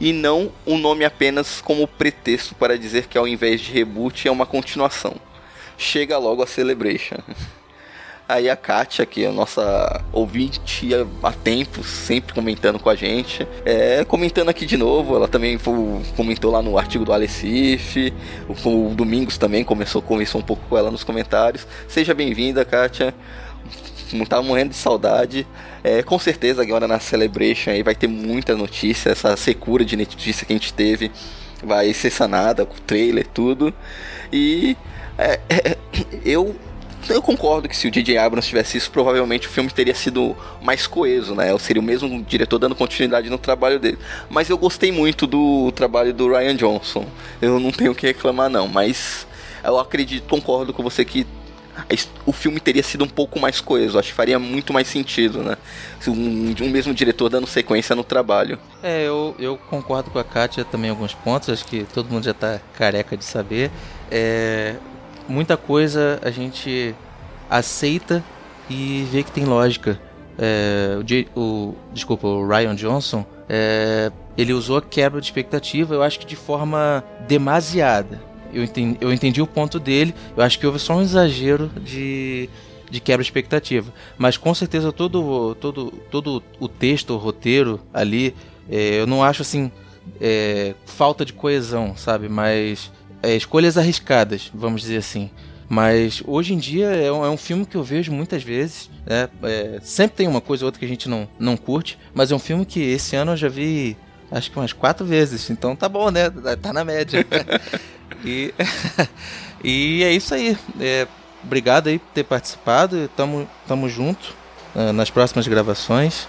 e não um nome apenas como pretexto para dizer que ao invés de reboot é uma continuação chega logo a Celebration. Aí a Kátia, que é a nossa ouvinte há tempos, sempre comentando com a gente, é, comentando aqui de novo, ela também foi, comentou lá no artigo do Alecif, o, o Domingos também começou, conversou um pouco com ela nos comentários. Seja bem-vinda, Kátia. Não tá morrendo de saudade. É, com certeza agora na Celebration aí vai ter muita notícia, essa secura de notícia que a gente teve vai ser sanada com o trailer tudo. E é, é, eu eu concordo que se o DJ Abrams tivesse isso, provavelmente o filme teria sido mais coeso, né? Eu seria o mesmo diretor dando continuidade no trabalho dele. Mas eu gostei muito do trabalho do Ryan Johnson. Eu não tenho o que reclamar, não. Mas eu acredito, concordo com você que o filme teria sido um pouco mais coeso. Acho que faria muito mais sentido, né? Um, um mesmo diretor dando sequência no trabalho. É, eu, eu concordo com a Kátia também em alguns pontos. Acho que todo mundo já tá careca de saber. É, muita coisa a gente aceita e vê que tem lógica. É, o, o, desculpa, o Ryan Johnson, é, ele usou a quebra de expectativa, eu acho que de forma demasiada. Eu entendi, eu entendi o ponto dele, eu acho que houve só um exagero de, de quebra de expectativa. Mas com certeza todo, todo, todo o texto, o roteiro ali, é, eu não acho assim é, falta de coesão, sabe? Mas é, escolhas arriscadas, vamos dizer assim. Mas hoje em dia é um, é um filme que eu vejo muitas vezes. Né? É, sempre tem uma coisa ou outra que a gente não, não curte, mas é um filme que esse ano eu já vi acho que umas quatro vezes. Então tá bom, né? Tá na média. e, e é isso aí. É, obrigado aí por ter participado. Tamo, tamo junto uh, nas próximas gravações.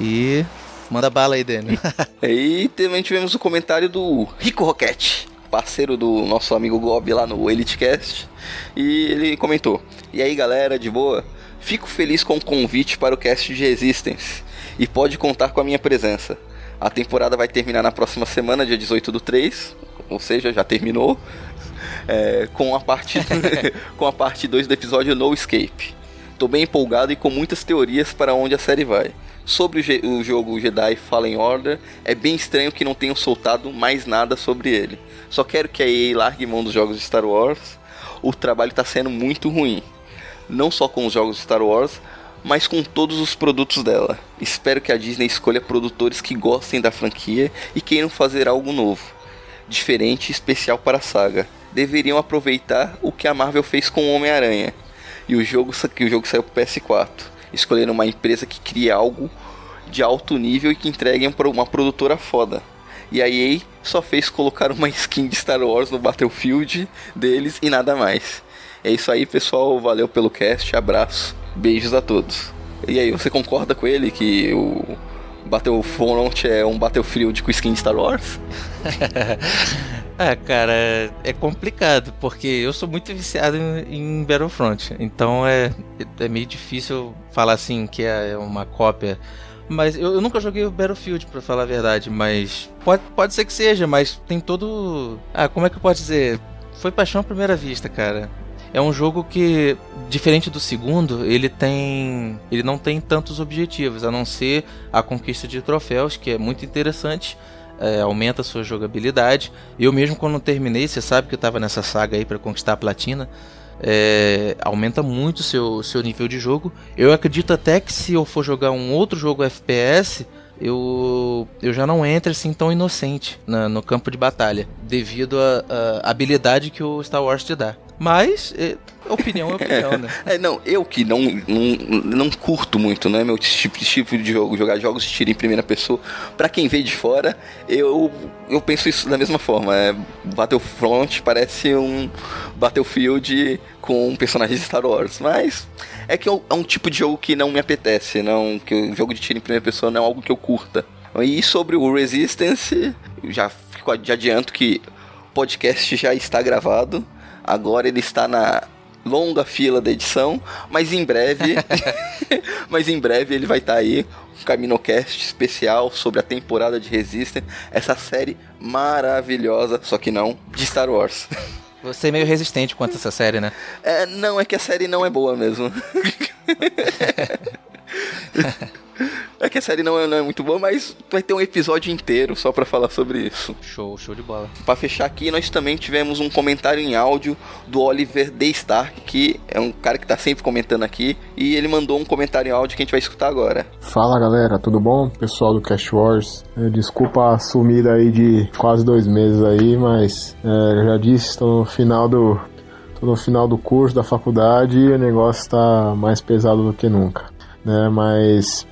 E manda bala aí, Daniel. e também tivemos o comentário do Rico Roquete parceiro do nosso amigo Gob lá no EliteCast, e ele comentou: E aí galera, de boa? Fico feliz com o convite para o cast de Resistance e pode contar com a minha presença. A temporada vai terminar na próxima semana, dia 18 do 3, ou seja, já terminou, é, com, a parte, com a parte 2 do episódio No Escape. Tô bem empolgado e com muitas teorias para onde a série vai. Sobre o, o jogo Jedi Fallen Order, é bem estranho que não tenham soltado mais nada sobre ele. Só quero que a EA largue mão dos jogos de Star Wars. O trabalho está sendo muito ruim. Não só com os jogos de Star Wars, mas com todos os produtos dela. Espero que a Disney escolha produtores que gostem da franquia e queiram fazer algo novo, diferente e especial para a saga. Deveriam aproveitar o que a Marvel fez com o Homem-Aranha e o jogo que o jogo saiu para PS4. Escolher uma empresa que crie algo de alto nível e que entregue uma produtora foda. E a EA só fez colocar uma skin de Star Wars no Battlefield deles e nada mais. É isso aí, pessoal. Valeu pelo cast. Abraço. Beijos a todos. E aí, você concorda com ele que o Battlefront é um Battlefield com skin de Star Wars? Ah, cara, é complicado, porque eu sou muito viciado em, Battlefront. Então é, é meio difícil falar assim que é uma cópia mas eu, eu, nunca joguei o Battlefield, para falar a verdade, mas pode, pode ser que seja, mas tem todo. Ah, como é que eu posso dizer? Foi paixão à primeira vista, cara. É um jogo que, diferente do segundo, ele tem. Ele não tem tantos objetivos, a não ser a conquista de troféus, que é muito interessante. É, aumenta a sua jogabilidade. Eu mesmo quando terminei, você sabe que eu estava nessa saga aí para conquistar a platina é, aumenta muito seu, seu nível de jogo. Eu acredito até que se eu for jogar um outro jogo FPS, eu, eu já não entro assim tão inocente na, no campo de batalha, devido à habilidade que o Star Wars te dá. Mas, é, opinião é opinião, né? é, não, eu que não, não, não curto muito, não é meu tipo, tipo de jogo, jogar jogos de tiro em primeira pessoa. Para quem vê de fora, eu, eu penso isso da mesma forma. É, Battlefront parece um Battlefield com personagens de Star Wars, mas é que é um tipo de jogo que não me apetece, não, que o jogo de tiro em primeira pessoa não é algo que eu curta. E sobre o Resistance, já fico de adianto que o podcast já está gravado. Agora ele está na longa fila da edição, mas em breve, mas em breve ele vai estar aí um Caminocast especial sobre a temporada de Resistance, essa série maravilhosa, só que não de Star Wars. Você é meio resistente quanto a essa série, né? É, não, é que a série não é boa mesmo. É que a série não é, não é, muito boa, mas vai ter um episódio inteiro só para falar sobre isso. Show, show de bola. Para fechar aqui, nós também tivemos um comentário em áudio do Oliver D. Stark, que é um cara que tá sempre comentando aqui, e ele mandou um comentário em áudio que a gente vai escutar agora. Fala galera, tudo bom? Pessoal do Cash Wars. É, desculpa a sumida aí de quase dois meses aí, mas é, eu já disse, estou no final do. Tô no final do curso da faculdade e o negócio está mais pesado do que nunca. Né, mas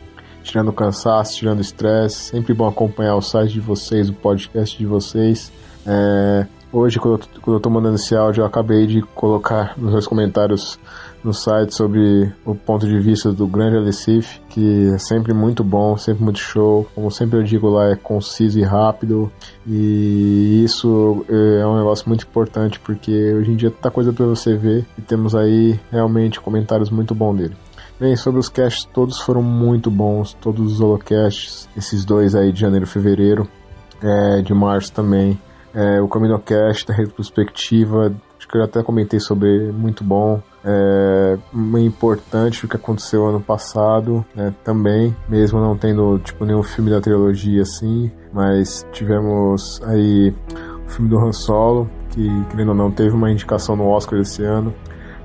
tirando cansaço, tirando estresse. Sempre bom acompanhar o site de vocês, o podcast de vocês. É, hoje, quando eu, quando eu tô mandando esse áudio, eu acabei de colocar nos meus comentários no site sobre o ponto de vista do grande Alecif, que é sempre muito bom, sempre muito show. Como sempre eu digo lá, é conciso e rápido. E isso é um negócio muito importante, porque hoje em dia tanta coisa para você ver e temos aí realmente comentários muito bons dele. Bem, sobre os casts, todos foram muito bons, todos os holocasts, esses dois aí de janeiro e fevereiro, é, de março também. É, o Caminocast da retrospectiva, acho que eu até comentei sobre, muito bom. É, importante o que aconteceu ano passado, né, também, mesmo não tendo tipo nenhum filme da trilogia assim, mas tivemos aí o filme do Han Solo, que querendo ou não teve uma indicação no Oscar esse ano.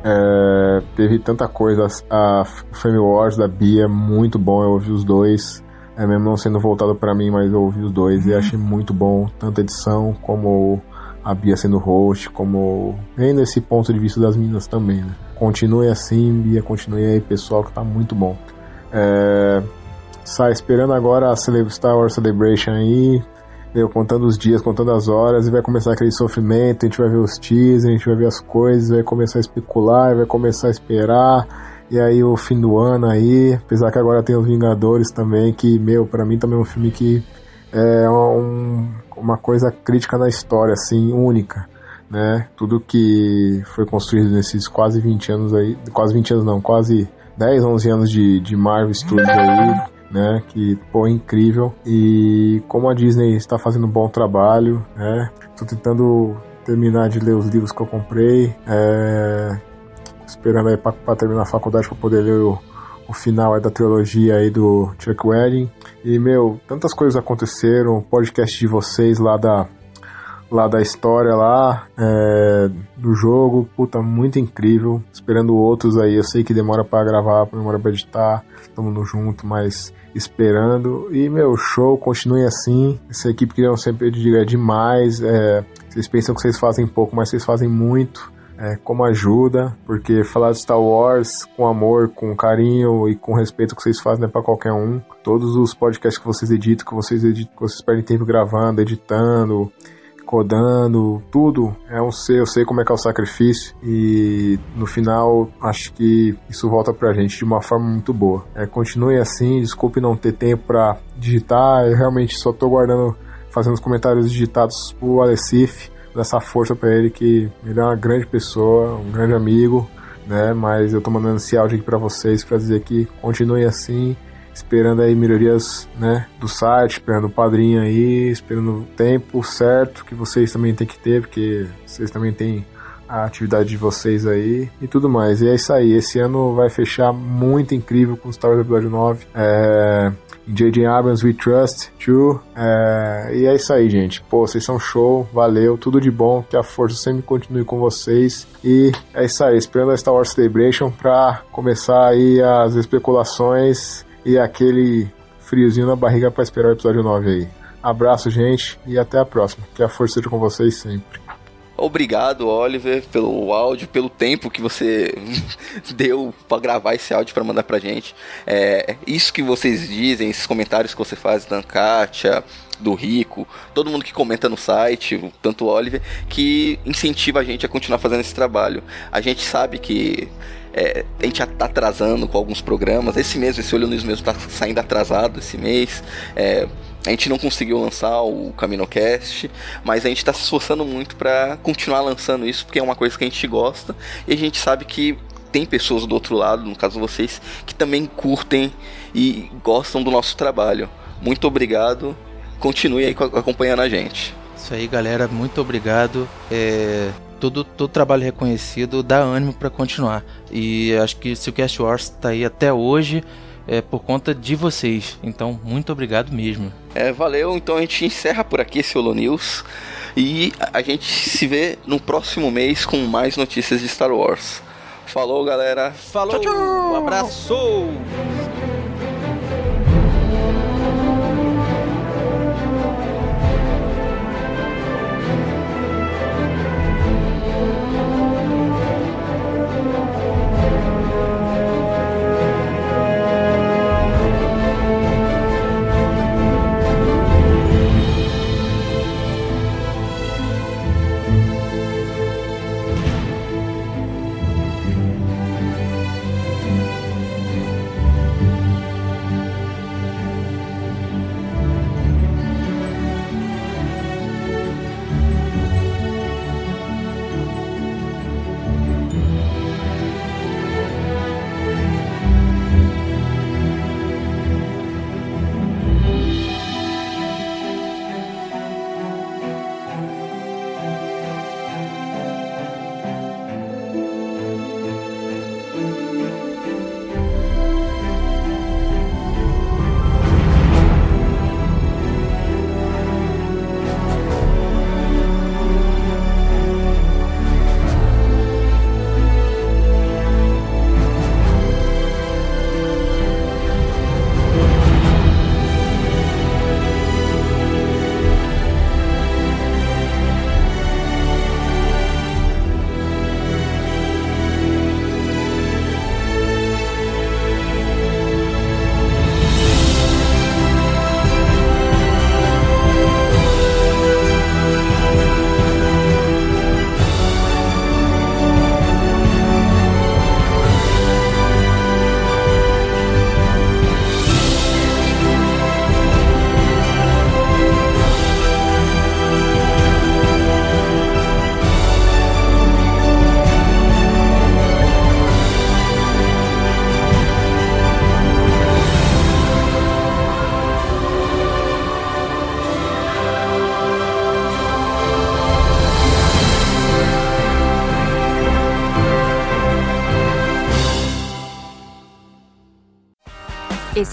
É, teve tanta coisa. A, Frame Wars da Bia, muito bom. Eu ouvi os dois. É mesmo não sendo voltado para mim, mas eu ouvi os dois e achei muito bom. Tanto a edição como a Bia sendo host, como vendo esse ponto de vista das meninas também. Né? Continue assim, Bia, continue aí, pessoal, que tá muito bom. É, sai esperando agora a Star Wars Celebration aí eu contando os dias, contando as horas, e vai começar aquele sofrimento, a gente vai ver os teasers, a gente vai ver as coisas, vai começar a especular, vai começar a esperar, e aí o fim do ano aí, apesar que agora tem os Vingadores também, que, meu, para mim também é um filme que é um, uma coisa crítica na história, assim, única, né? Tudo que foi construído nesses quase 20 anos aí, quase 20 anos não, quase 10, 11 anos de, de Marvel Studios aí, né? Que, pô, é incrível. E como a Disney está fazendo um bom trabalho, né? Tô tentando terminar de ler os livros que eu comprei. É, esperando aí para terminar a faculdade para poder ler o, o final da trilogia aí do Chuck Wedding. E, meu, tantas coisas aconteceram. O podcast de vocês lá da lá da história lá é, do jogo, puta, muito incrível. Esperando outros aí, eu sei que demora para gravar, demora para editar, estamos junto, mas esperando. E, meu, show, continue assim. Essa equipe que eu sempre digo é demais. É, vocês pensam que vocês fazem pouco, mas vocês fazem muito. É, como ajuda, porque falar de Star Wars com amor, com carinho e com respeito que vocês fazem não é para qualquer um. Todos os podcasts que vocês editam, que vocês editam, que vocês perdem tempo gravando, editando, codando, tudo é um ser, eu sei como é que é o sacrifício e no final acho que isso volta pra gente de uma forma muito boa. É, continue assim, desculpe não ter tempo para digitar, eu realmente só tô guardando, fazendo os comentários digitados pro Alecif, dessa força para ele que ele é uma grande pessoa, um grande amigo, né? Mas eu tô mandando esse áudio aqui para vocês para dizer que continue assim esperando aí melhorias, né, do site, esperando o padrinho aí, esperando o tempo certo que vocês também têm que ter, porque vocês também têm a atividade de vocês aí e tudo mais. E é isso aí, esse ano vai fechar muito incrível com Star Wars Episódio 9. É... J.J. Abrams We Trust Too. É, e é isso aí, gente. Pô, vocês são show, valeu, tudo de bom, que a força sempre continue com vocês. E é isso aí, esperando a Star Wars Celebration pra começar aí as especulações e aquele friozinho na barriga para esperar o episódio 9 aí. Abraço, gente, e até a próxima. Que a força seja com vocês sempre. Obrigado, Oliver, pelo áudio, pelo tempo que você deu para gravar esse áudio para mandar pra gente. É, isso que vocês dizem, esses comentários que você faz da Kátia, do Rico, todo mundo que comenta no site, tanto o Oliver, que incentiva a gente a continuar fazendo esse trabalho. A gente sabe que é, a gente já tá atrasando com alguns programas. Esse mês, esse Olho News mesmo tá saindo atrasado esse mês. É, a gente não conseguiu lançar o CaminoCast, mas a gente está se esforçando muito para continuar lançando isso, porque é uma coisa que a gente gosta e a gente sabe que tem pessoas do outro lado, no caso vocês, que também curtem e gostam do nosso trabalho. Muito obrigado, continue aí acompanhando a gente. Isso aí, galera, muito obrigado. É, todo, todo trabalho reconhecido dá ânimo para continuar. E acho que se o Cast Wars está aí até hoje, é por conta de vocês. Então, muito obrigado mesmo. É, valeu. Então a gente encerra por aqui esse Holo News. E a gente se vê no próximo mês com mais notícias de Star Wars. Falou, galera. Falou. Tchau, tchau. Um abraço.